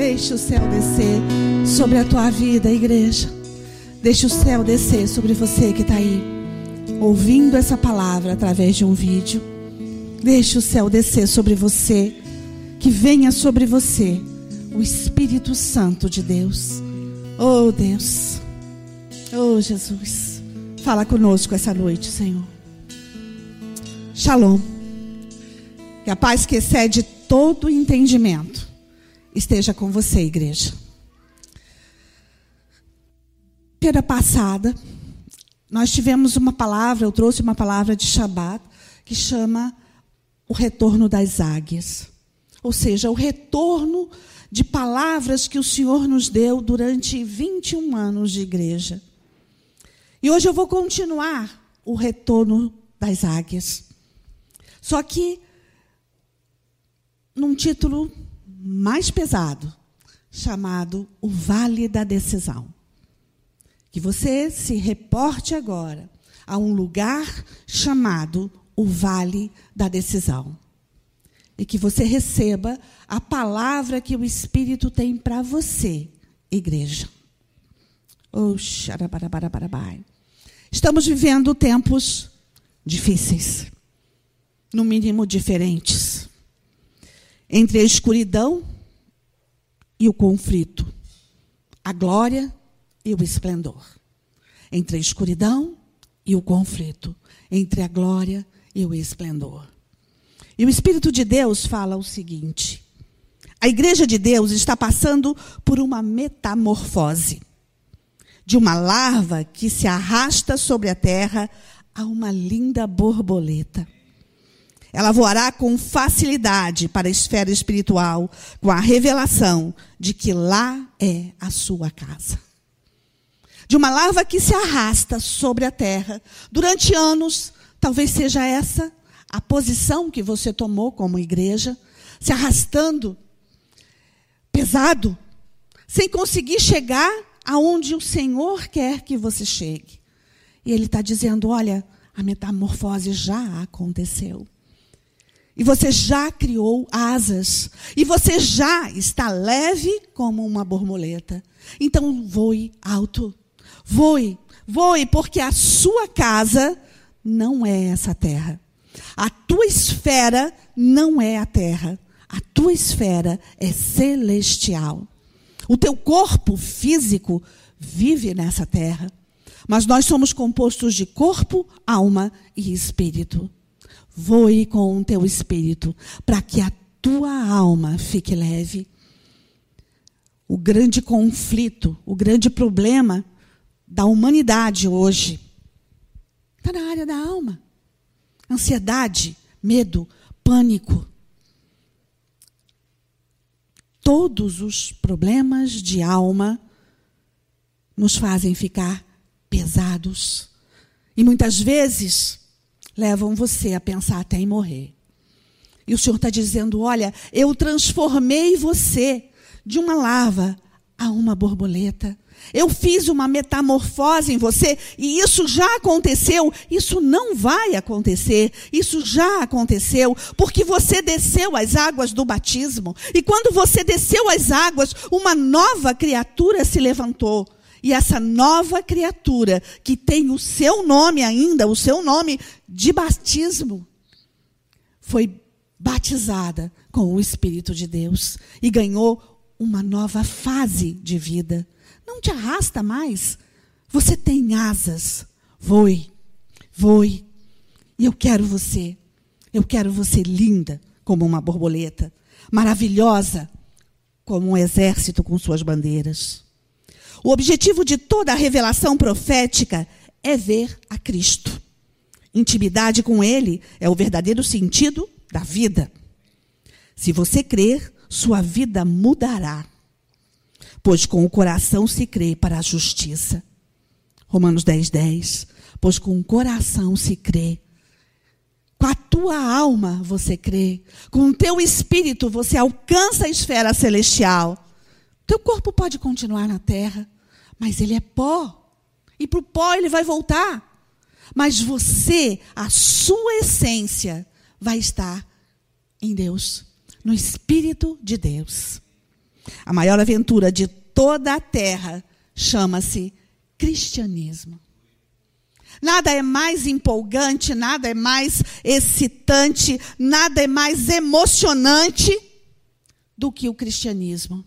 Deixe o céu descer sobre a tua vida, igreja. Deixe o céu descer sobre você que está aí, ouvindo essa palavra através de um vídeo. Deixe o céu descer sobre você, que venha sobre você o Espírito Santo de Deus. Oh Deus, oh Jesus, fala conosco essa noite, Senhor. Shalom. Que a paz que excede todo entendimento esteja com você, igreja. Feira passada, nós tivemos uma palavra, eu trouxe uma palavra de Shabat, que chama o retorno das águias. Ou seja, o retorno de palavras que o Senhor nos deu durante 21 anos de igreja. E hoje eu vou continuar o retorno das águias. Só que num título mais pesado, chamado O Vale da Decisão. Que você se reporte agora a um lugar chamado o Vale da Decisão. E que você receba a palavra que o Espírito tem para você, igreja. Estamos vivendo tempos difíceis, no mínimo diferentes entre a escuridão e o conflito, a glória e o esplendor. Entre a escuridão e o conflito, entre a glória e o esplendor. E o Espírito de Deus fala o seguinte: a igreja de Deus está passando por uma metamorfose. De uma larva que se arrasta sobre a terra a uma linda borboleta. Ela voará com facilidade para a esfera espiritual, com a revelação de que lá é a sua casa. De uma larva que se arrasta sobre a terra durante anos, talvez seja essa a posição que você tomou como igreja, se arrastando, pesado, sem conseguir chegar aonde o Senhor quer que você chegue. E Ele está dizendo: olha, a metamorfose já aconteceu. E você já criou asas. E você já está leve como uma borboleta. Então voe alto. Voe, voe, porque a sua casa não é essa terra. A tua esfera não é a terra. A tua esfera é celestial. O teu corpo físico vive nessa terra. Mas nós somos compostos de corpo, alma e espírito voe com o teu espírito, para que a tua alma fique leve. O grande conflito, o grande problema da humanidade hoje está na área da alma. Ansiedade, medo, pânico. Todos os problemas de alma nos fazem ficar pesados. E muitas vezes levam você a pensar até em morrer. E o Senhor está dizendo: olha, eu transformei você de uma larva a uma borboleta. Eu fiz uma metamorfose em você e isso já aconteceu. Isso não vai acontecer. Isso já aconteceu porque você desceu as águas do batismo. E quando você desceu as águas, uma nova criatura se levantou. E essa nova criatura, que tem o seu nome ainda, o seu nome de batismo, foi batizada com o Espírito de Deus e ganhou uma nova fase de vida. Não te arrasta mais. Você tem asas. Voe, voe. E eu quero você. Eu quero você linda como uma borboleta, maravilhosa como um exército com suas bandeiras. O objetivo de toda a revelação profética é ver a Cristo. Intimidade com Ele é o verdadeiro sentido da vida. Se você crer, sua vida mudará. Pois com o coração se crê para a justiça. Romanos 10, 10. Pois com o coração se crê. Com a tua alma você crê. Com o teu espírito você alcança a esfera celestial. Teu corpo pode continuar na terra, mas ele é pó. E para o pó ele vai voltar. Mas você, a sua essência, vai estar em Deus, no Espírito de Deus. A maior aventura de toda a terra chama-se cristianismo. Nada é mais empolgante, nada é mais excitante, nada é mais emocionante do que o cristianismo.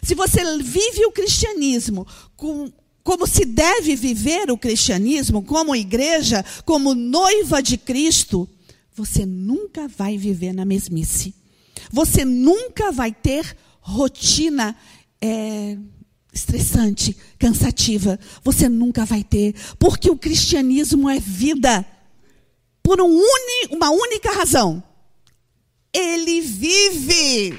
Se você vive o cristianismo com, como se deve viver o cristianismo, como igreja, como noiva de Cristo, você nunca vai viver na mesmice. Você nunca vai ter rotina é, estressante, cansativa. Você nunca vai ter, porque o cristianismo é vida. Por um uni, uma única razão. Ele vive.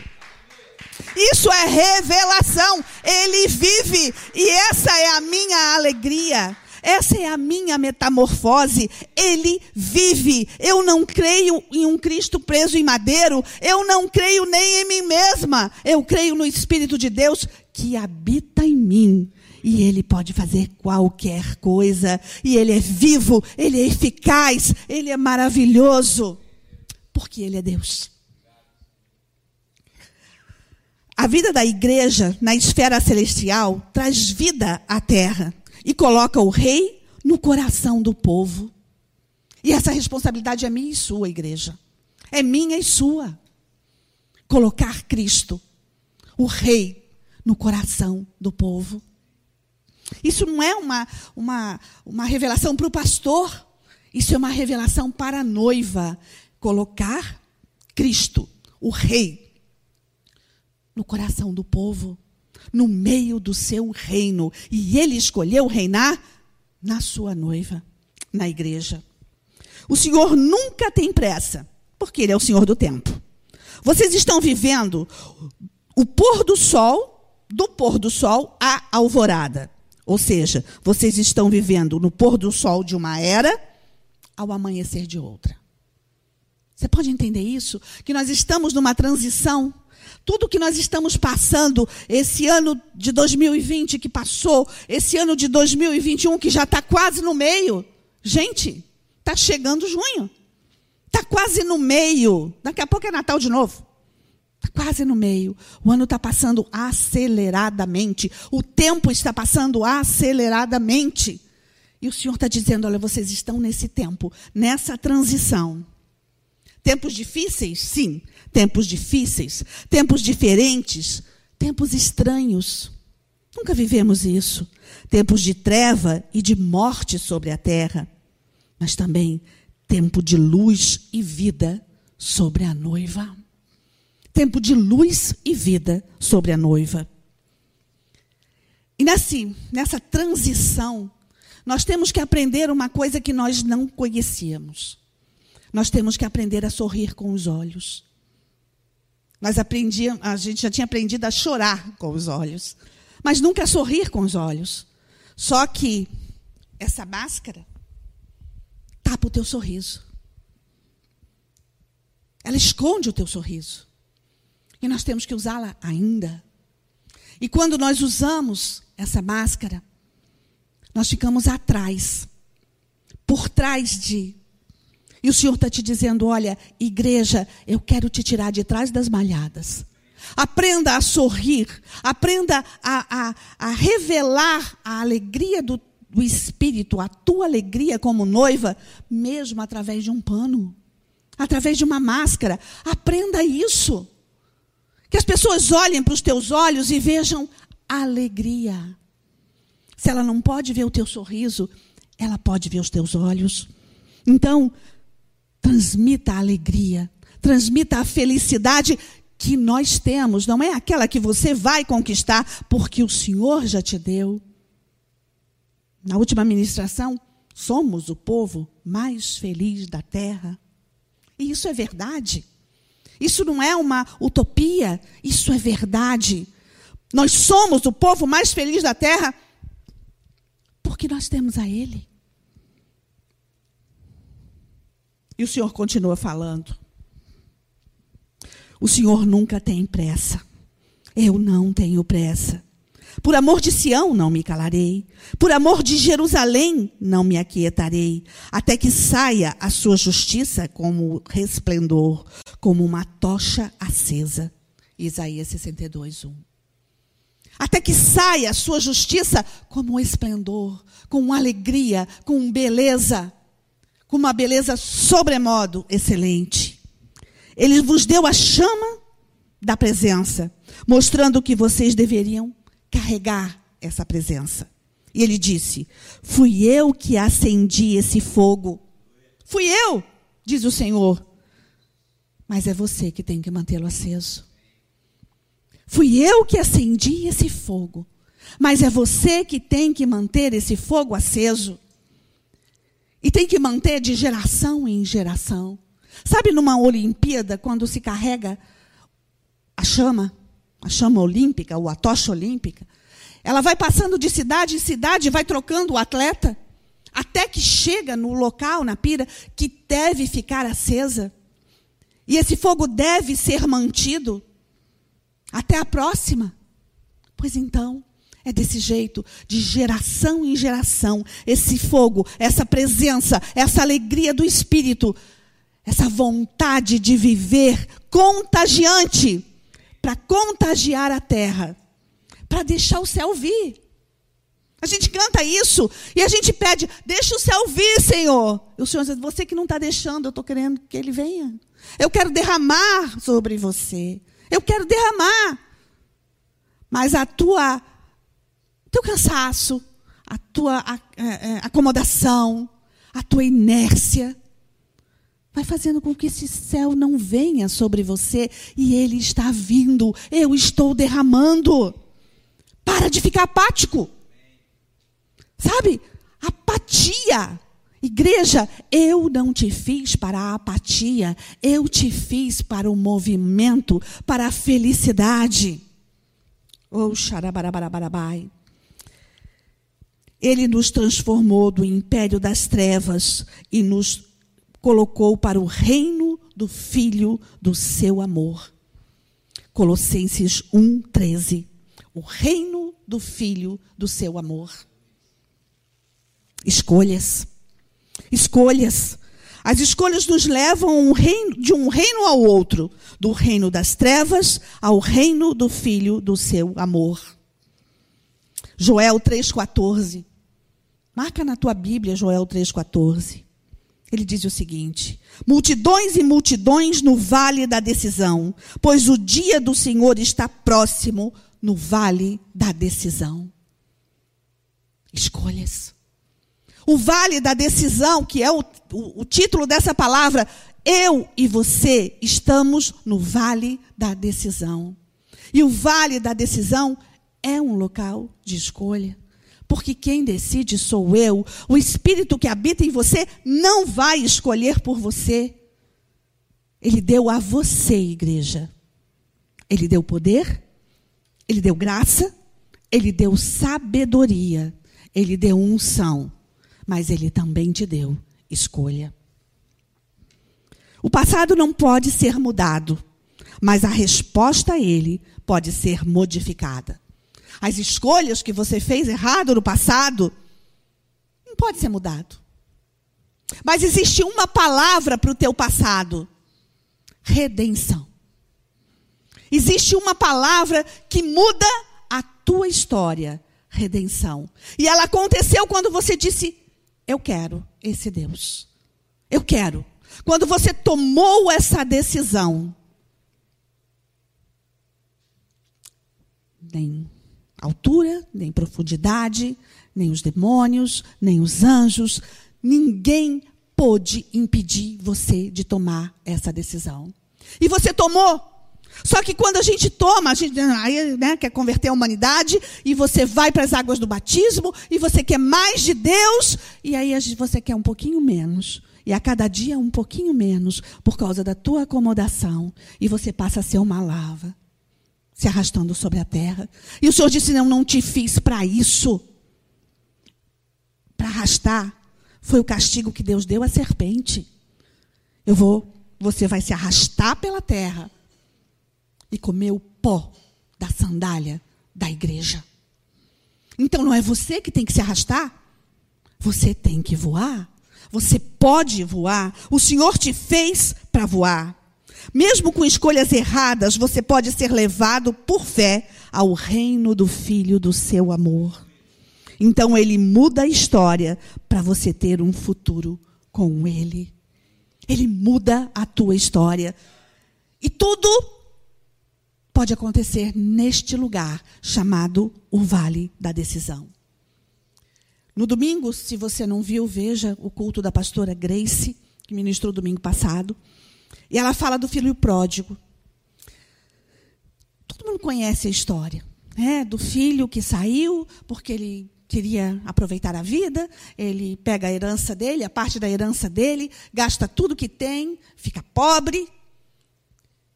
Isso é revelação. Ele vive. E essa é a minha alegria. Essa é a minha metamorfose. Ele vive. Eu não creio em um Cristo preso em madeiro. Eu não creio nem em mim mesma. Eu creio no Espírito de Deus que habita em mim. E ele pode fazer qualquer coisa. E ele é vivo, ele é eficaz, ele é maravilhoso. Porque ele é Deus. A vida da igreja na esfera celestial traz vida à terra e coloca o rei no coração do povo. E essa responsabilidade é minha e sua, igreja. É minha e sua. Colocar Cristo, o rei, no coração do povo. Isso não é uma, uma, uma revelação para o pastor. Isso é uma revelação para a noiva. Colocar Cristo, o rei, no coração do povo, no meio do seu reino. E ele escolheu reinar na sua noiva, na igreja. O Senhor nunca tem pressa, porque ele é o Senhor do tempo. Vocês estão vivendo o pôr do sol, do pôr do sol à alvorada. Ou seja, vocês estão vivendo no pôr do sol de uma era ao amanhecer de outra. Você pode entender isso? Que nós estamos numa transição tudo que nós estamos passando, esse ano de 2020 que passou, esse ano de 2021 que já está quase no meio. Gente, está chegando junho. Está quase no meio. Daqui a pouco é Natal de novo. Está quase no meio. O ano está passando aceleradamente. O tempo está passando aceleradamente. E o Senhor está dizendo: olha, vocês estão nesse tempo, nessa transição. Tempos difíceis? Sim, tempos difíceis, tempos diferentes, tempos estranhos. Nunca vivemos isso. Tempos de treva e de morte sobre a terra, mas também tempo de luz e vida sobre a noiva. Tempo de luz e vida sobre a noiva. E assim, nessa transição, nós temos que aprender uma coisa que nós não conhecíamos. Nós temos que aprender a sorrir com os olhos. Nós aprendíamos, a gente já tinha aprendido a chorar com os olhos, mas nunca a sorrir com os olhos. Só que essa máscara tapa o teu sorriso. Ela esconde o teu sorriso. E nós temos que usá-la ainda. E quando nós usamos essa máscara, nós ficamos atrás, por trás de e o Senhor está te dizendo: olha, igreja, eu quero te tirar de trás das malhadas. Aprenda a sorrir, aprenda a, a, a revelar a alegria do, do Espírito, a tua alegria como noiva, mesmo através de um pano, através de uma máscara. Aprenda isso. Que as pessoas olhem para os teus olhos e vejam alegria. Se ela não pode ver o teu sorriso, ela pode ver os teus olhos. Então, transmita a alegria, transmita a felicidade que nós temos, não é aquela que você vai conquistar, porque o Senhor já te deu. Na última ministração, somos o povo mais feliz da terra. E isso é verdade. Isso não é uma utopia, isso é verdade. Nós somos o povo mais feliz da terra porque nós temos a Ele. E o Senhor continua falando. O Senhor nunca tem pressa. Eu não tenho pressa. Por amor de Sião não me calarei. Por amor de Jerusalém não me aquietarei. Até que saia a sua justiça como resplendor, como uma tocha acesa. Isaías 62, 1. Até que saia a sua justiça como um esplendor, com alegria, com beleza, com uma beleza sobremodo excelente. Ele vos deu a chama da presença, mostrando que vocês deveriam carregar essa presença. E ele disse: Fui eu que acendi esse fogo. Fui eu, diz o Senhor. Mas é você que tem que mantê-lo aceso. Fui eu que acendi esse fogo. Mas é você que tem que manter esse fogo aceso. E tem que manter de geração em geração. Sabe numa Olimpíada, quando se carrega a chama, a chama olímpica, ou a tocha olímpica, ela vai passando de cidade em cidade, vai trocando o atleta, até que chega no local, na pira, que deve ficar acesa. E esse fogo deve ser mantido até a próxima. Pois então, é desse jeito, de geração em geração, esse fogo, essa presença, essa alegria do Espírito, essa vontade de viver contagiante, para contagiar a terra, para deixar o céu vir. A gente canta isso e a gente pede, deixa o céu vir, Senhor. E o Senhor diz, você que não está deixando, eu estou querendo que ele venha. Eu quero derramar sobre você. Eu quero derramar. Mas a tua, teu cansaço, a tua acomodação, a tua inércia, vai fazendo com que esse céu não venha sobre você e ele está vindo. Eu estou derramando. Para de ficar apático. Sabe? Apatia. Igreja, eu não te fiz para a apatia, eu te fiz para o movimento, para a felicidade. Oh. Ele nos transformou do império das trevas e nos colocou para o reino do Filho do seu amor. Colossenses 1, 13. O reino do Filho do seu amor. Escolhas. Escolhas. As escolhas nos levam um reino, de um reino ao outro, do reino das trevas ao reino do Filho do seu amor. Joel 3,14. Marca na tua Bíblia Joel 3,14. Ele diz o seguinte: multidões e multidões no vale da decisão, pois o dia do Senhor está próximo no vale da decisão. Escolhas. O vale da decisão, que é o, o, o título dessa palavra, eu e você estamos no vale da decisão. E o vale da decisão é um local de escolha. Porque quem decide sou eu. O espírito que habita em você não vai escolher por você. Ele deu a você, igreja. Ele deu poder, ele deu graça, ele deu sabedoria, ele deu unção mas ele também te deu escolha. O passado não pode ser mudado, mas a resposta a ele pode ser modificada. As escolhas que você fez errado no passado não pode ser mudado. Mas existe uma palavra para o teu passado: redenção. Existe uma palavra que muda a tua história: redenção. E ela aconteceu quando você disse eu quero esse Deus. Eu quero. Quando você tomou essa decisão, nem altura, nem profundidade, nem os demônios, nem os anjos, ninguém pôde impedir você de tomar essa decisão. E você tomou. Só que quando a gente toma, a gente aí, né, quer converter a humanidade, e você vai para as águas do batismo, e você quer mais de Deus, e aí você quer um pouquinho menos. E a cada dia um pouquinho menos, por causa da tua acomodação. E você passa a ser uma lava, se arrastando sobre a terra. E o Senhor disse: Não, não te fiz para isso. Para arrastar. Foi o castigo que Deus deu à serpente. Eu vou, você vai se arrastar pela terra e comer o pó da sandália da igreja. Então não é você que tem que se arrastar, você tem que voar. Você pode voar. O Senhor te fez para voar. Mesmo com escolhas erradas, você pode ser levado por fé ao reino do Filho do seu amor. Então ele muda a história para você ter um futuro com ele. Ele muda a tua história. E tudo pode acontecer neste lugar chamado o Vale da Decisão. No domingo, se você não viu, veja o culto da pastora Grace, que ministrou domingo passado. E ela fala do filho pródigo. Todo mundo conhece a história, né? Do filho que saiu porque ele queria aproveitar a vida, ele pega a herança dele, a parte da herança dele, gasta tudo que tem, fica pobre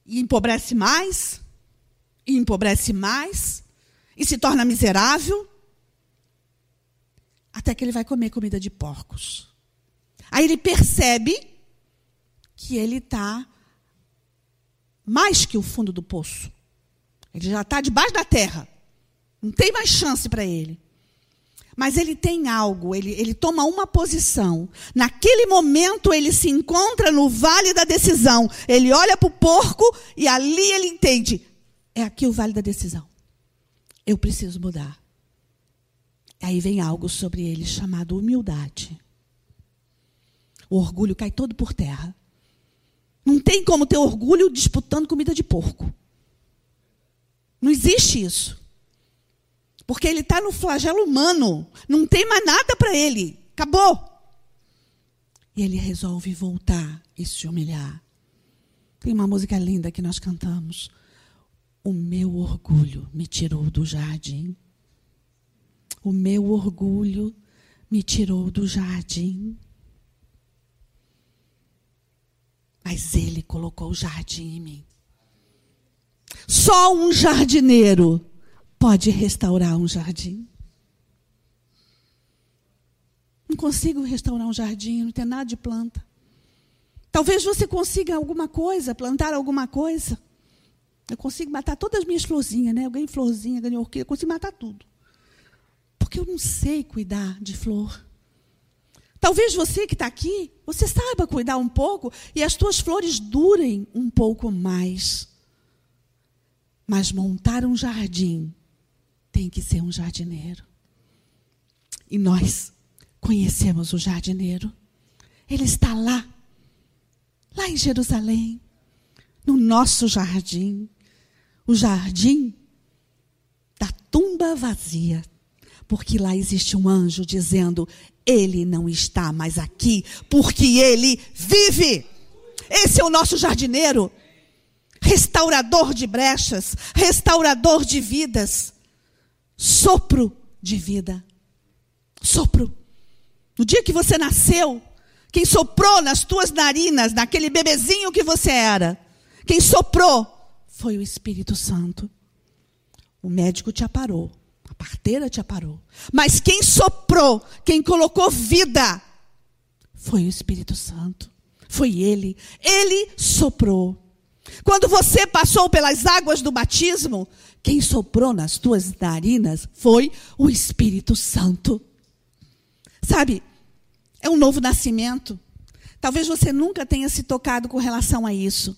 e empobrece mais, e empobrece mais, e se torna miserável, até que ele vai comer comida de porcos. Aí ele percebe que ele está mais que o fundo do poço. Ele já está debaixo da terra. Não tem mais chance para ele. Mas ele tem algo, ele, ele toma uma posição. Naquele momento ele se encontra no vale da decisão. Ele olha para o porco e ali ele entende: é aqui o vale da decisão. Eu preciso mudar. Aí vem algo sobre ele chamado humildade. O orgulho cai todo por terra. Não tem como ter orgulho disputando comida de porco. Não existe isso. Porque ele está no flagelo humano. Não tem mais nada para ele. Acabou. E ele resolve voltar e se humilhar. Tem uma música linda que nós cantamos. O meu orgulho me tirou do jardim. O meu orgulho me tirou do jardim. Mas ele colocou o jardim em mim. Só um jardineiro pode restaurar um jardim. Não consigo restaurar um jardim, não tem nada de planta. Talvez você consiga alguma coisa, plantar alguma coisa. Eu consigo matar todas as minhas florzinhas, né? Eu ganhei florzinha, ganhei orquídea, eu consigo matar tudo. Porque eu não sei cuidar de flor. Talvez você que está aqui, você saiba cuidar um pouco e as tuas flores durem um pouco mais. Mas montar um jardim tem que ser um jardineiro. E nós conhecemos o jardineiro. Ele está lá, lá em Jerusalém, no nosso jardim. O jardim da tumba vazia. Porque lá existe um anjo dizendo: Ele não está mais aqui, porque ele vive. Esse é o nosso jardineiro, restaurador de brechas, restaurador de vidas sopro de vida. Sopro. No dia que você nasceu, quem soprou nas tuas narinas, naquele bebezinho que você era, quem soprou foi o Espírito Santo. O médico te aparou, parteira te aparou. Mas quem soprou, quem colocou vida, foi o Espírito Santo. Foi ele. Ele soprou. Quando você passou pelas águas do batismo, quem soprou nas tuas narinas foi o Espírito Santo. Sabe, é um novo nascimento. Talvez você nunca tenha se tocado com relação a isso.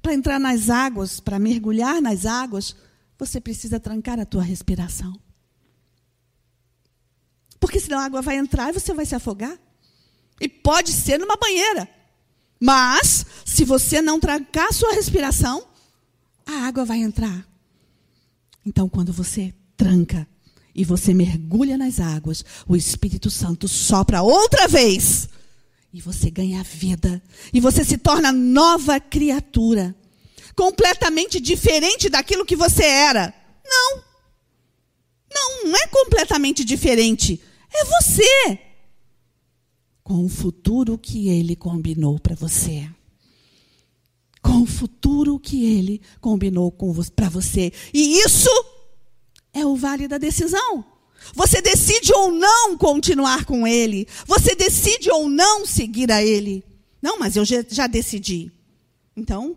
Para entrar nas águas, para mergulhar nas águas, você precisa trancar a tua respiração. Porque senão a água vai entrar e você vai se afogar. E pode ser numa banheira. Mas, se você não trancar sua respiração, a água vai entrar. Então, quando você tranca e você mergulha nas águas, o Espírito Santo sopra outra vez e você ganha vida e você se torna nova criatura, completamente diferente daquilo que você era. Não. Não, não é completamente diferente. É você. Com o futuro que ele combinou para você com o futuro que ele combinou para você. E isso é o vale da decisão. Você decide ou não continuar com ele. Você decide ou não seguir a ele. Não, mas eu já decidi. Então,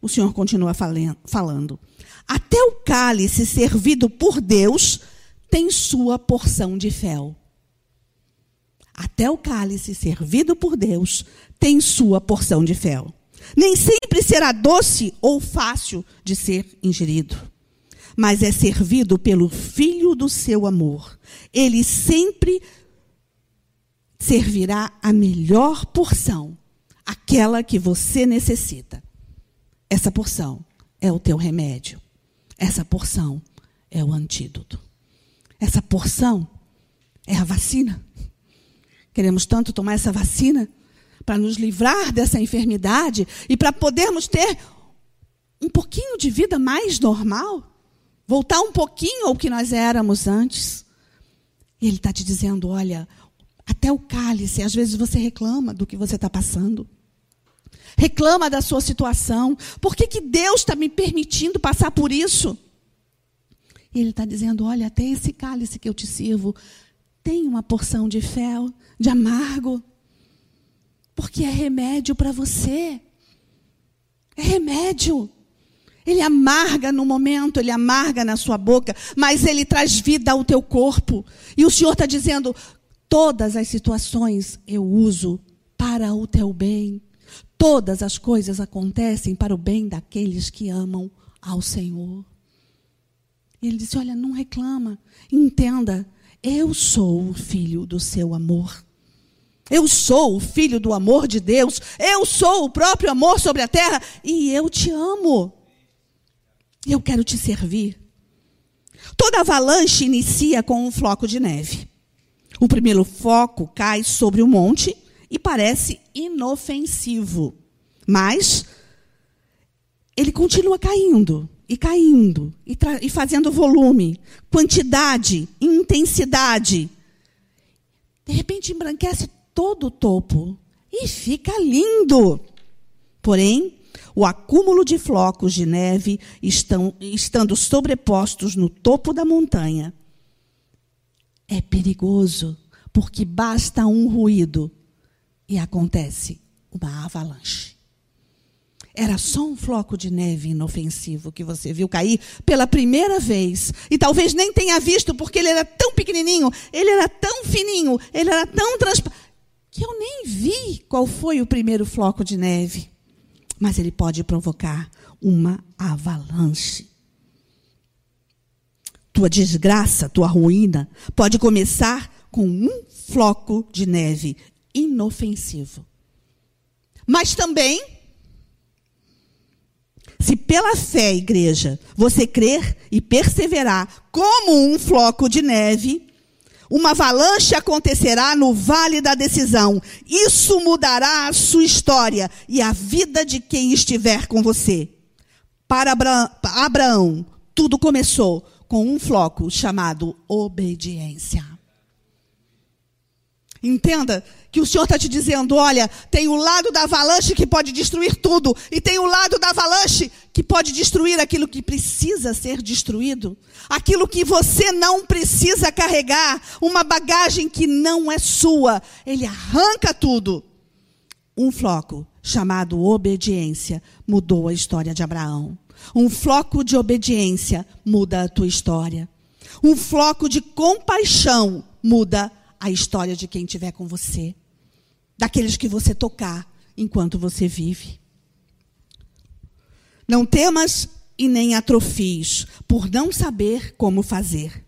o Senhor continua falando. Até o cálice servido por Deus tem sua porção de fel. Até o cálice servido por Deus tem sua porção de fel. Nem sempre será doce ou fácil de ser ingerido, mas é servido pelo Filho do seu amor. Ele sempre servirá a melhor porção, aquela que você necessita. Essa porção é o teu remédio. Essa porção é o antídoto. Essa porção é a vacina. Queremos tanto tomar essa vacina para nos livrar dessa enfermidade e para podermos ter um pouquinho de vida mais normal, voltar um pouquinho ao que nós éramos antes. E Ele está te dizendo: olha, até o cálice, às vezes você reclama do que você está passando. Reclama da sua situação. Por que, que Deus está me permitindo passar por isso? E Ele está dizendo: olha, até esse cálice que eu te sirvo tem uma porção de fel, de amargo. Porque é remédio para você. É remédio. Ele amarga no momento, ele amarga na sua boca, mas ele traz vida ao teu corpo. E o Senhor está dizendo: todas as situações eu uso para o teu bem. Todas as coisas acontecem para o bem daqueles que amam ao Senhor. E ele disse: Olha, não reclama, entenda, eu sou o filho do seu amor. Eu sou o filho do amor de Deus. Eu sou o próprio amor sobre a terra e eu te amo. Eu quero te servir. Toda avalanche inicia com um floco de neve. O primeiro floco cai sobre o monte e parece inofensivo. Mas ele continua caindo e caindo e, e fazendo volume, quantidade, intensidade. De repente embranquece todo o topo e fica lindo. Porém, o acúmulo de flocos de neve estão, estando sobrepostos no topo da montanha é perigoso, porque basta um ruído e acontece uma avalanche. Era só um floco de neve inofensivo que você viu cair pela primeira vez. E talvez nem tenha visto, porque ele era tão pequenininho, ele era tão fininho, ele era tão transparente, que eu nem vi qual foi o primeiro floco de neve. Mas ele pode provocar uma avalanche. Tua desgraça, tua ruína, pode começar com um floco de neve inofensivo. Mas também, se pela fé, igreja, você crer e perseverar como um floco de neve, uma avalanche acontecerá no vale da decisão. Isso mudará a sua história e a vida de quem estiver com você. Para Abraão, tudo começou com um floco chamado obediência. Entenda que o Senhor está te dizendo: olha, tem o lado da avalanche que pode destruir tudo, e tem o lado da avalanche que pode destruir aquilo que precisa ser destruído, aquilo que você não precisa carregar, uma bagagem que não é sua. Ele arranca tudo. Um floco chamado obediência mudou a história de Abraão. Um floco de obediência muda a tua história. Um floco de compaixão muda a história de quem estiver com você, daqueles que você tocar enquanto você vive. Não temas e nem atrofies por não saber como fazer.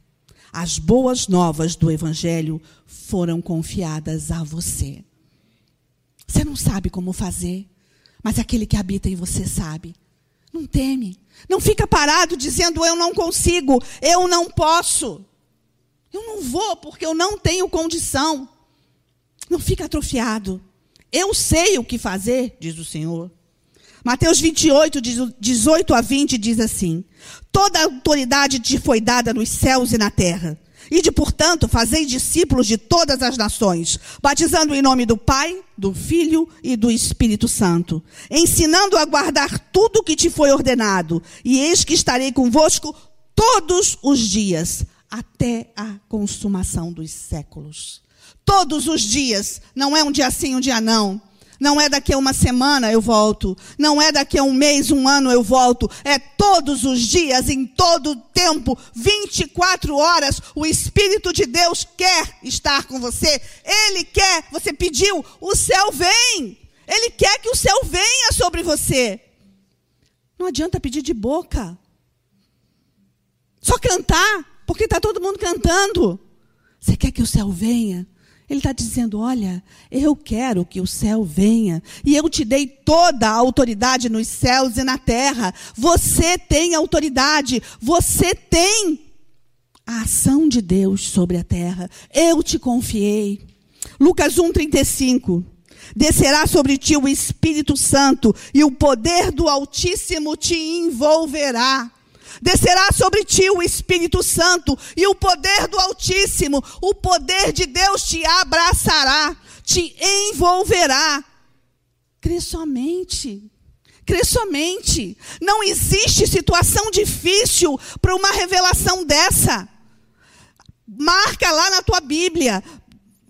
As boas novas do Evangelho foram confiadas a você. Você não sabe como fazer, mas aquele que habita em você sabe. Não teme. Não fica parado dizendo eu não consigo, eu não posso. Eu não vou porque eu não tenho condição. Não fica atrofiado. Eu sei o que fazer, diz o Senhor. Mateus 28, 18 a 20 diz assim: Toda autoridade te foi dada nos céus e na terra. E de, portanto, fazei discípulos de todas as nações, batizando em nome do Pai, do Filho e do Espírito Santo, ensinando a guardar tudo o que te foi ordenado, e eis que estarei convosco todos os dias, até a consumação dos séculos. Todos os dias, não é um dia sim, um dia não. Não é daqui a uma semana eu volto. Não é daqui a um mês, um ano eu volto. É todos os dias, em todo tempo, 24 horas, o Espírito de Deus quer estar com você. Ele quer, você pediu, o céu vem. Ele quer que o céu venha sobre você. Não adianta pedir de boca. Só cantar, porque está todo mundo cantando. Você quer que o céu venha? Ele está dizendo: Olha, eu quero que o céu venha, e eu te dei toda a autoridade nos céus e na terra. Você tem autoridade, você tem a ação de Deus sobre a terra. Eu te confiei. Lucas 1,35. Descerá sobre ti o Espírito Santo, e o poder do Altíssimo te envolverá. Descerá sobre ti o Espírito Santo, e o poder do Altíssimo, o poder de Deus te abraçará, te envolverá. Crê somente. Crê somente. Não existe situação difícil para uma revelação dessa. Marca lá na tua Bíblia.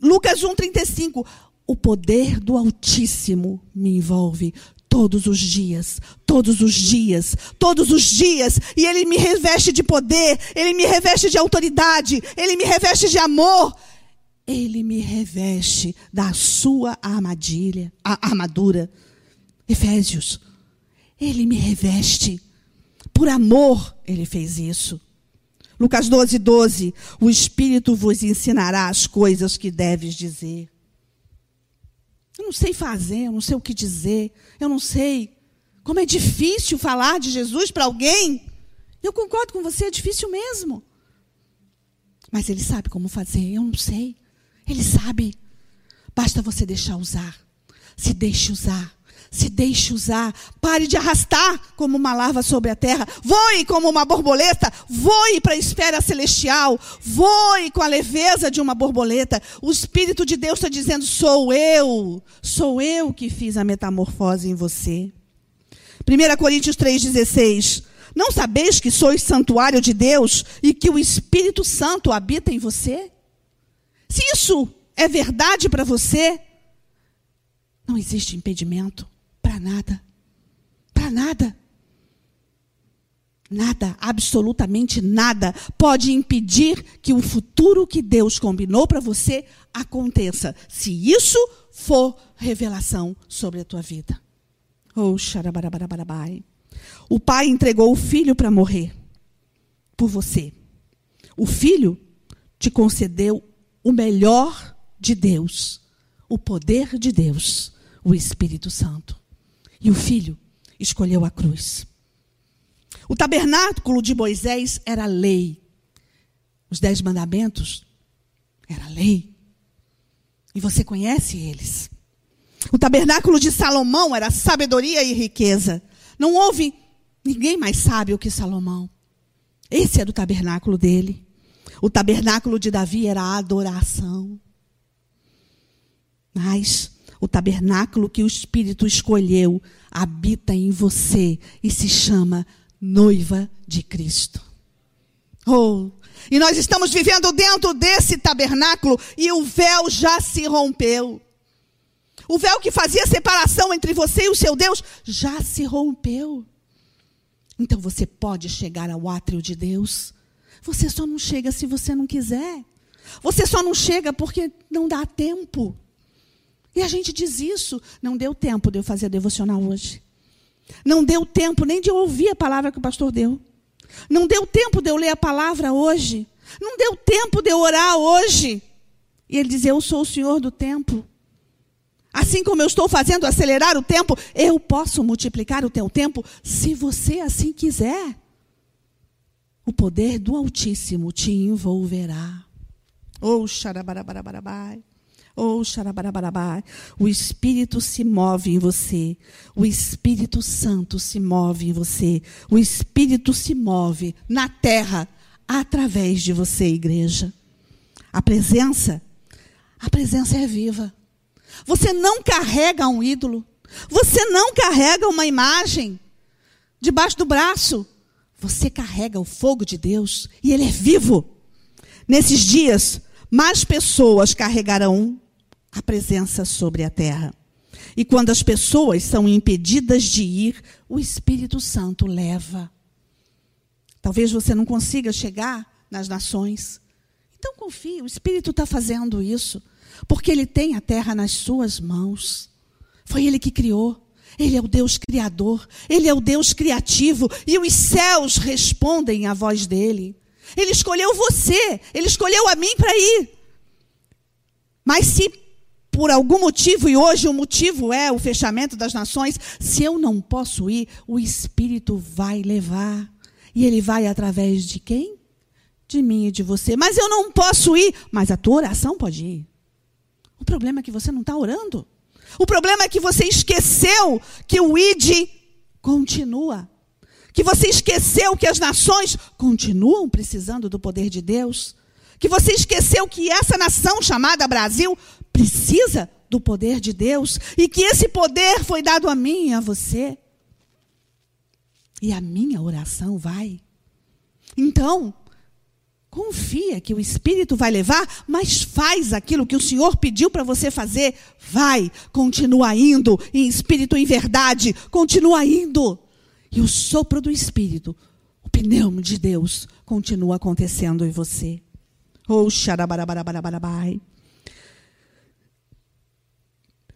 Lucas 1,35. O poder do Altíssimo me envolve todos os dias, todos os dias, todos os dias, e Ele me reveste de poder, Ele me reveste de autoridade, Ele me reveste de amor, Ele me reveste da sua armadilha, armadura. Efésios, Ele me reveste, por amor Ele fez isso. Lucas 12, 12, o Espírito vos ensinará as coisas que deves dizer. Eu não sei fazer, eu não sei o que dizer, eu não sei. Como é difícil falar de Jesus para alguém. Eu concordo com você, é difícil mesmo. Mas ele sabe como fazer, eu não sei. Ele sabe. Basta você deixar usar. Se deixe usar. Se deixe usar. Pare de arrastar como uma larva sobre a terra. Voe como uma borboleta. Voe para a esfera celestial. Voe com a leveza de uma borboleta. O Espírito de Deus está dizendo: sou eu. Sou eu que fiz a metamorfose em você. 1 Coríntios 3,16. Não sabeis que sois santuário de Deus e que o Espírito Santo habita em você? Se isso é verdade para você, não existe impedimento. Para nada. Para nada. Nada, absolutamente nada, pode impedir que o futuro que Deus combinou para você aconteça, se isso for revelação sobre a tua vida. Oh, xarabarabarabai. O pai entregou o filho para morrer por você. O filho te concedeu o melhor de Deus, o poder de Deus, o Espírito Santo. E o filho escolheu a cruz. O tabernáculo de Moisés era lei. Os dez mandamentos era lei. E você conhece eles. O tabernáculo de Salomão era sabedoria e riqueza. Não houve ninguém mais sábio que Salomão. Esse era o tabernáculo dele. O tabernáculo de Davi era a adoração. Mas o tabernáculo que o Espírito escolheu habita em você e se chama noiva de Cristo. Oh, e nós estamos vivendo dentro desse tabernáculo e o véu já se rompeu. O véu que fazia separação entre você e o seu Deus já se rompeu. Então você pode chegar ao átrio de Deus. Você só não chega se você não quiser. Você só não chega porque não dá tempo. E a gente diz isso. Não deu tempo de eu fazer a devocional hoje. Não deu tempo nem de eu ouvir a palavra que o pastor deu. Não deu tempo de eu ler a palavra hoje. Não deu tempo de eu orar hoje. E ele diz: Eu sou o Senhor do tempo. Assim como eu estou fazendo acelerar o tempo, eu posso multiplicar o teu tempo se você assim quiser. O poder do Altíssimo te envolverá. Oh, xarabarabarabai. Oh, xarabarabarabá. O Espírito se move em você. O Espírito Santo se move em você. O Espírito se move na terra através de você, igreja. A presença, a presença é viva. Você não carrega um ídolo. Você não carrega uma imagem debaixo do braço. Você carrega o fogo de Deus e ele é vivo. Nesses dias, mais pessoas carregarão a presença sobre a terra. E quando as pessoas são impedidas de ir, o Espírito Santo leva. Talvez você não consiga chegar nas nações. Então confie, o Espírito está fazendo isso, porque ele tem a terra nas suas mãos. Foi Ele que criou. Ele é o Deus criador. Ele é o Deus criativo. E os céus respondem à voz dele. Ele escolheu você. Ele escolheu a mim para ir. Mas se por algum motivo, e hoje o motivo é o fechamento das nações, se eu não posso ir, o Espírito vai levar. E ele vai através de quem? De mim e de você. Mas eu não posso ir, mas a tua oração pode ir. O problema é que você não está orando. O problema é que você esqueceu que o ID continua. Que você esqueceu que as nações continuam precisando do poder de Deus. Que você esqueceu que essa nação chamada Brasil precisa do poder de Deus. E que esse poder foi dado a mim e a você. E a minha oração vai. Então, Confia que o Espírito vai levar, mas faz aquilo que o Senhor pediu para você fazer. Vai, continua indo em espírito e em verdade, continua indo. E o sopro do Espírito, o pneumo de Deus, continua acontecendo em você. Oh,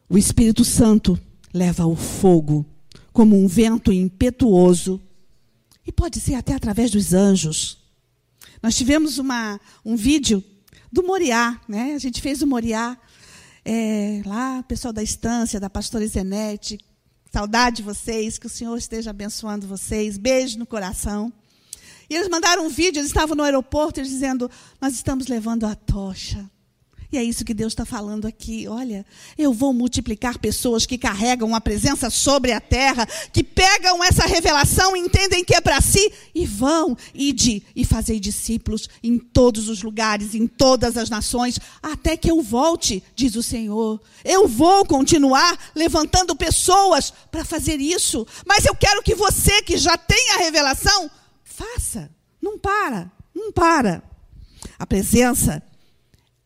O Espírito Santo leva o fogo como um vento impetuoso, e pode ser até através dos anjos nós tivemos uma, um vídeo do Moriá, né? A gente fez o Moriá é, lá, pessoal da estância, da pastora Zenete. Saudade de vocês, que o Senhor esteja abençoando vocês. Beijo no coração. E eles mandaram um vídeo, eles estavam no aeroporto, eles dizendo: Nós estamos levando a tocha. E é isso que Deus está falando aqui. Olha, eu vou multiplicar pessoas que carregam a presença sobre a terra, que pegam essa revelação, entendem que é para si e vão ide e fazer discípulos em todos os lugares, em todas as nações, até que eu volte, diz o Senhor. Eu vou continuar levantando pessoas para fazer isso, mas eu quero que você que já tem a revelação, faça. Não para, não para. A presença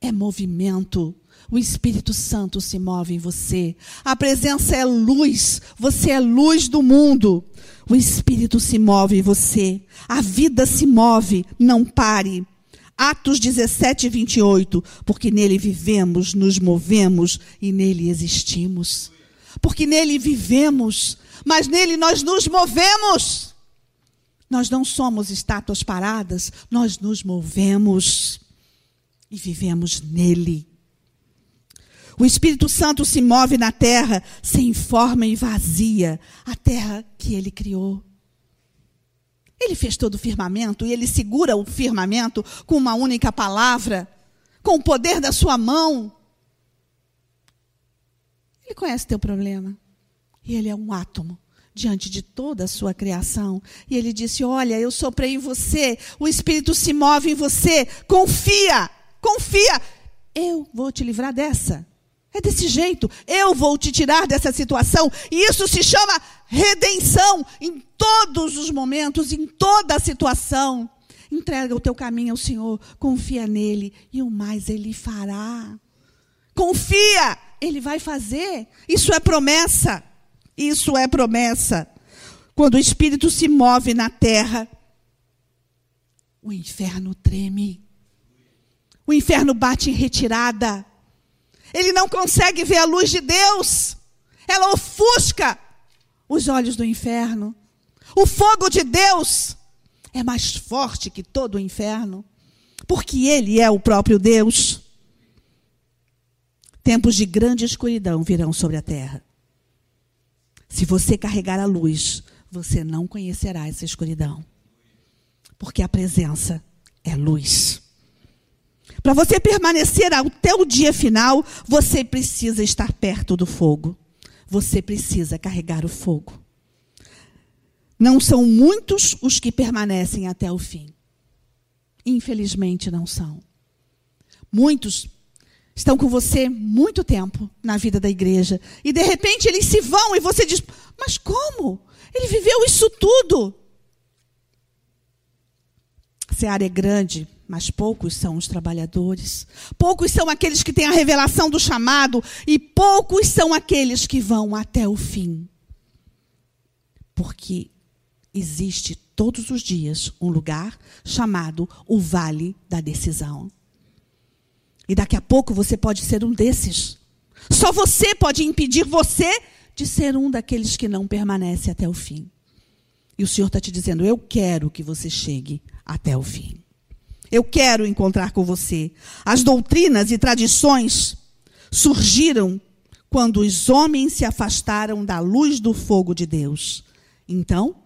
é movimento. O Espírito Santo se move em você. A presença é luz. Você é luz do mundo. O Espírito se move em você. A vida se move. Não pare. Atos 17, 28. Porque nele vivemos, nos movemos e nele existimos. Porque nele vivemos, mas nele nós nos movemos. Nós não somos estátuas paradas, nós nos movemos e vivemos nele. O Espírito Santo se move na terra sem forma e vazia, a terra que ele criou. Ele fez todo o firmamento e ele segura o firmamento com uma única palavra, com o poder da sua mão. Ele conhece teu problema. E ele é um átomo diante de toda a sua criação. E ele disse: Olha, eu soprei em você, o Espírito se move em você, confia. Confia. Eu vou te livrar dessa. É desse jeito. Eu vou te tirar dessa situação. E isso se chama redenção em todos os momentos, em toda a situação. Entrega o teu caminho ao Senhor, confia nele e o mais ele fará. Confia, ele vai fazer. Isso é promessa. Isso é promessa. Quando o Espírito se move na terra, o inferno treme. O inferno bate em retirada. Ele não consegue ver a luz de Deus. Ela ofusca os olhos do inferno. O fogo de Deus é mais forte que todo o inferno, porque ele é o próprio Deus. Tempos de grande escuridão virão sobre a terra. Se você carregar a luz, você não conhecerá essa escuridão, porque a presença é luz. Para você permanecer até o dia final, você precisa estar perto do fogo. Você precisa carregar o fogo. Não são muitos os que permanecem até o fim. Infelizmente, não são. Muitos estão com você muito tempo na vida da igreja. E de repente eles se vão e você diz: Mas como? Ele viveu isso tudo. A área é grande, mas poucos são os trabalhadores. Poucos são aqueles que têm a revelação do chamado e poucos são aqueles que vão até o fim. Porque existe todos os dias um lugar chamado o Vale da Decisão. E daqui a pouco você pode ser um desses. Só você pode impedir você de ser um daqueles que não permanece até o fim. E o Senhor está te dizendo: Eu quero que você chegue até o fim. Eu quero encontrar com você. As doutrinas e tradições surgiram quando os homens se afastaram da luz do fogo de Deus. Então,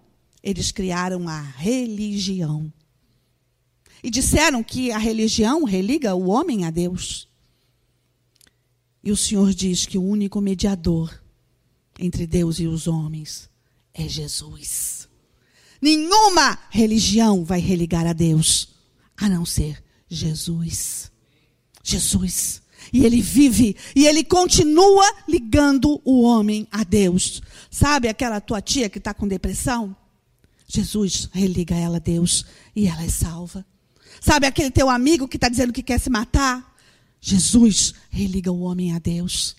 eles criaram a religião. E disseram que a religião religa o homem a Deus. E o Senhor diz que o único mediador entre Deus e os homens é Jesus. Nenhuma religião vai religar a Deus, a não ser Jesus. Jesus. E ele vive e ele continua ligando o homem a Deus. Sabe aquela tua tia que está com depressão? Jesus religa ela a Deus e ela é salva. Sabe aquele teu amigo que está dizendo que quer se matar? Jesus religa o homem a Deus.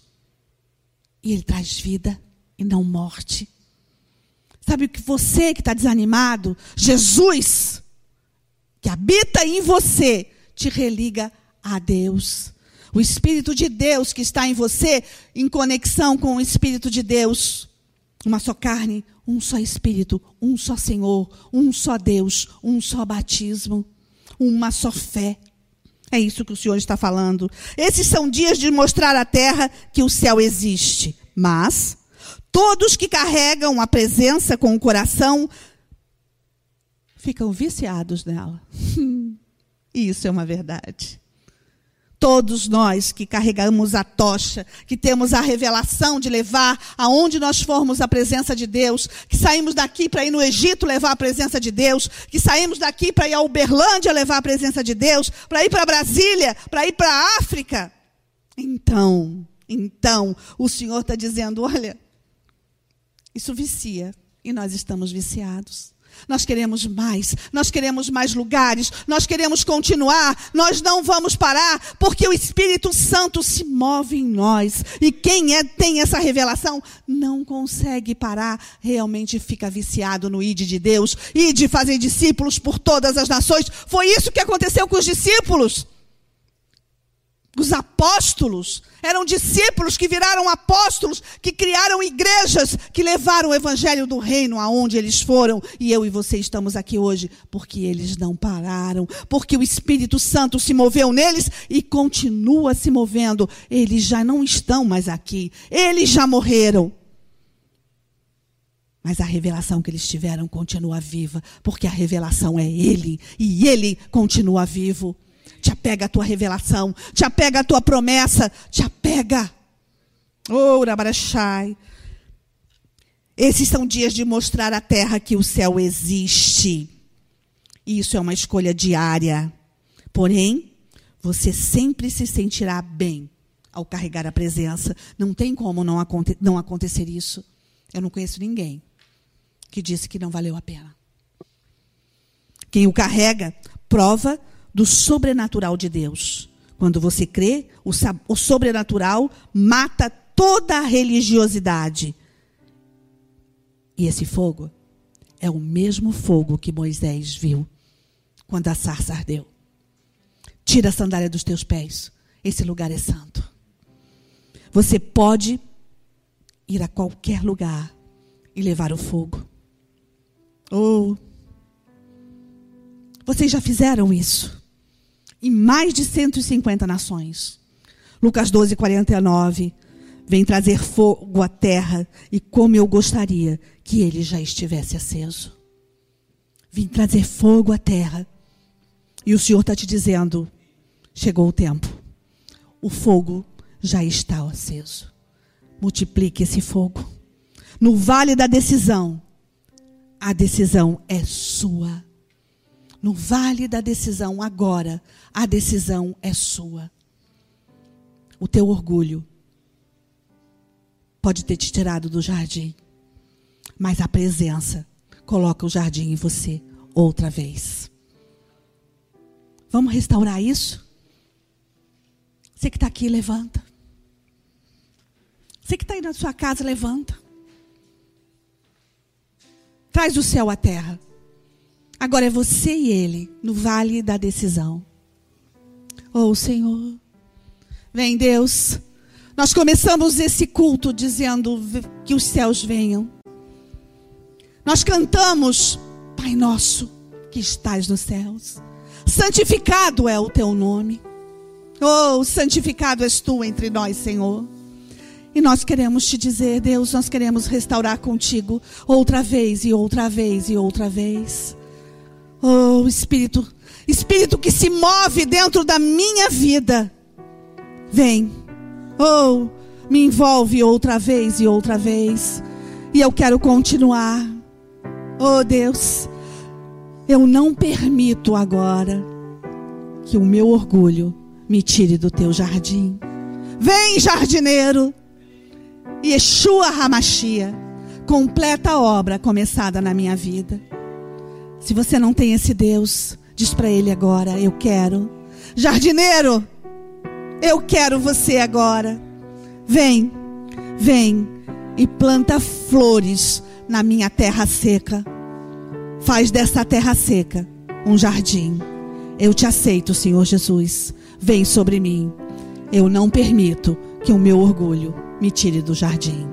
E ele traz vida e não morte. Sabe o que você que está desanimado, Jesus, que habita em você, te religa a Deus. O Espírito de Deus que está em você, em conexão com o Espírito de Deus. Uma só carne, um só Espírito, um só Senhor, um só Deus, um só batismo, uma só fé. É isso que o Senhor está falando. Esses são dias de mostrar à terra que o céu existe. Mas todos que carregam a presença com o coração ficam viciados nela. Isso é uma verdade. Todos nós que carregamos a tocha, que temos a revelação de levar aonde nós formos a presença de Deus, que saímos daqui para ir no Egito levar a presença de Deus, que saímos daqui para ir a Uberlândia levar a presença de Deus, para ir para Brasília, para ir para a África. Então, então, o Senhor está dizendo: olha, isso vicia e nós estamos viciados. Nós queremos mais, nós queremos mais lugares, nós queremos continuar, nós não vamos parar, porque o Espírito Santo se move em nós. E quem é, tem essa revelação não consegue parar, realmente fica viciado no ide de Deus, e de fazer discípulos por todas as nações. Foi isso que aconteceu com os discípulos. Os apóstolos eram discípulos que viraram apóstolos, que criaram igrejas, que levaram o evangelho do reino aonde eles foram. E eu e você estamos aqui hoje porque eles não pararam, porque o Espírito Santo se moveu neles e continua se movendo. Eles já não estão mais aqui, eles já morreram. Mas a revelação que eles tiveram continua viva, porque a revelação é Ele e Ele continua vivo. Te apega a tua revelação. Te apega a tua promessa. Te apega. Oh, Rabarachai. Esses são dias de mostrar à terra que o céu existe. Isso é uma escolha diária. Porém, você sempre se sentirá bem ao carregar a presença. Não tem como não, aconte não acontecer isso. Eu não conheço ninguém que disse que não valeu a pena. Quem o carrega prova do sobrenatural de Deus. Quando você crê, o, o sobrenatural mata toda a religiosidade. E esse fogo é o mesmo fogo que Moisés viu quando a sarça ardeu. Tira a sandália dos teus pés. Esse lugar é santo. Você pode ir a qualquer lugar e levar o fogo. Ou vocês já fizeram isso em mais de 150 nações. Lucas 12, 49. Vem trazer fogo à terra, e como eu gostaria que ele já estivesse aceso. Vim trazer fogo à terra. E o Senhor está te dizendo: chegou o tempo. O fogo já está aceso. Multiplique esse fogo. No vale da decisão, a decisão é sua no vale da decisão, agora, a decisão é sua. O teu orgulho pode ter te tirado do jardim, mas a presença coloca o jardim em você outra vez. Vamos restaurar isso? Você que está aqui, levanta. Você que está aí na sua casa, levanta. Traz o céu à terra. Agora é você e ele no vale da decisão. Oh, Senhor, vem Deus, Nós começamos esse culto dizendo que os céus venham. Nós cantamos, Pai nosso que estás nos céus, santificado é o teu nome. Oh, santificado és tu entre nós, Senhor. E nós queremos te dizer, Deus, nós queremos restaurar contigo outra vez e outra vez e outra vez. Oh, Espírito, Espírito que se move dentro da minha vida, vem. Oh, me envolve outra vez e outra vez. E eu quero continuar. Oh, Deus, eu não permito agora que o meu orgulho me tire do teu jardim. Vem, jardineiro. Yeshua Hamashia, completa a obra começada na minha vida. Se você não tem esse Deus, diz para ele agora: Eu quero. Jardineiro, eu quero você agora. Vem, vem e planta flores na minha terra seca. Faz dessa terra seca um jardim. Eu te aceito, Senhor Jesus. Vem sobre mim. Eu não permito que o meu orgulho me tire do jardim.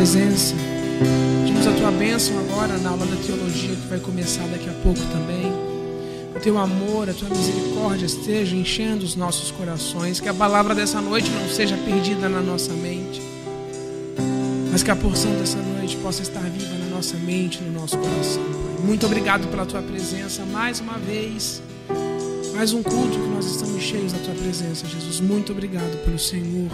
Presença. Pedimos a tua bênção agora na aula da teologia que vai começar daqui a pouco também. O teu amor, a tua misericórdia esteja enchendo os nossos corações. Que a palavra dessa noite não seja perdida na nossa mente, mas que a porção dessa noite possa estar viva na nossa mente, no nosso coração. Muito obrigado pela tua presença mais uma vez. Mais um culto que nós estamos cheios da tua presença, Jesus. Muito obrigado pelo Senhor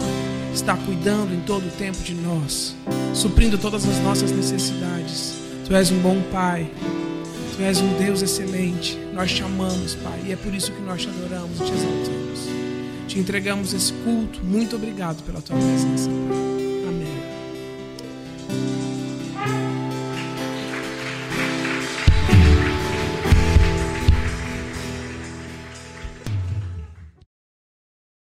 estar cuidando em todo o tempo de nós, suprindo todas as nossas necessidades. Tu és um bom Pai. Tu és um Deus excelente. Nós te amamos, Pai, e é por isso que nós te adoramos, te exaltamos. Te entregamos esse culto. Muito obrigado pela tua presença, Pai.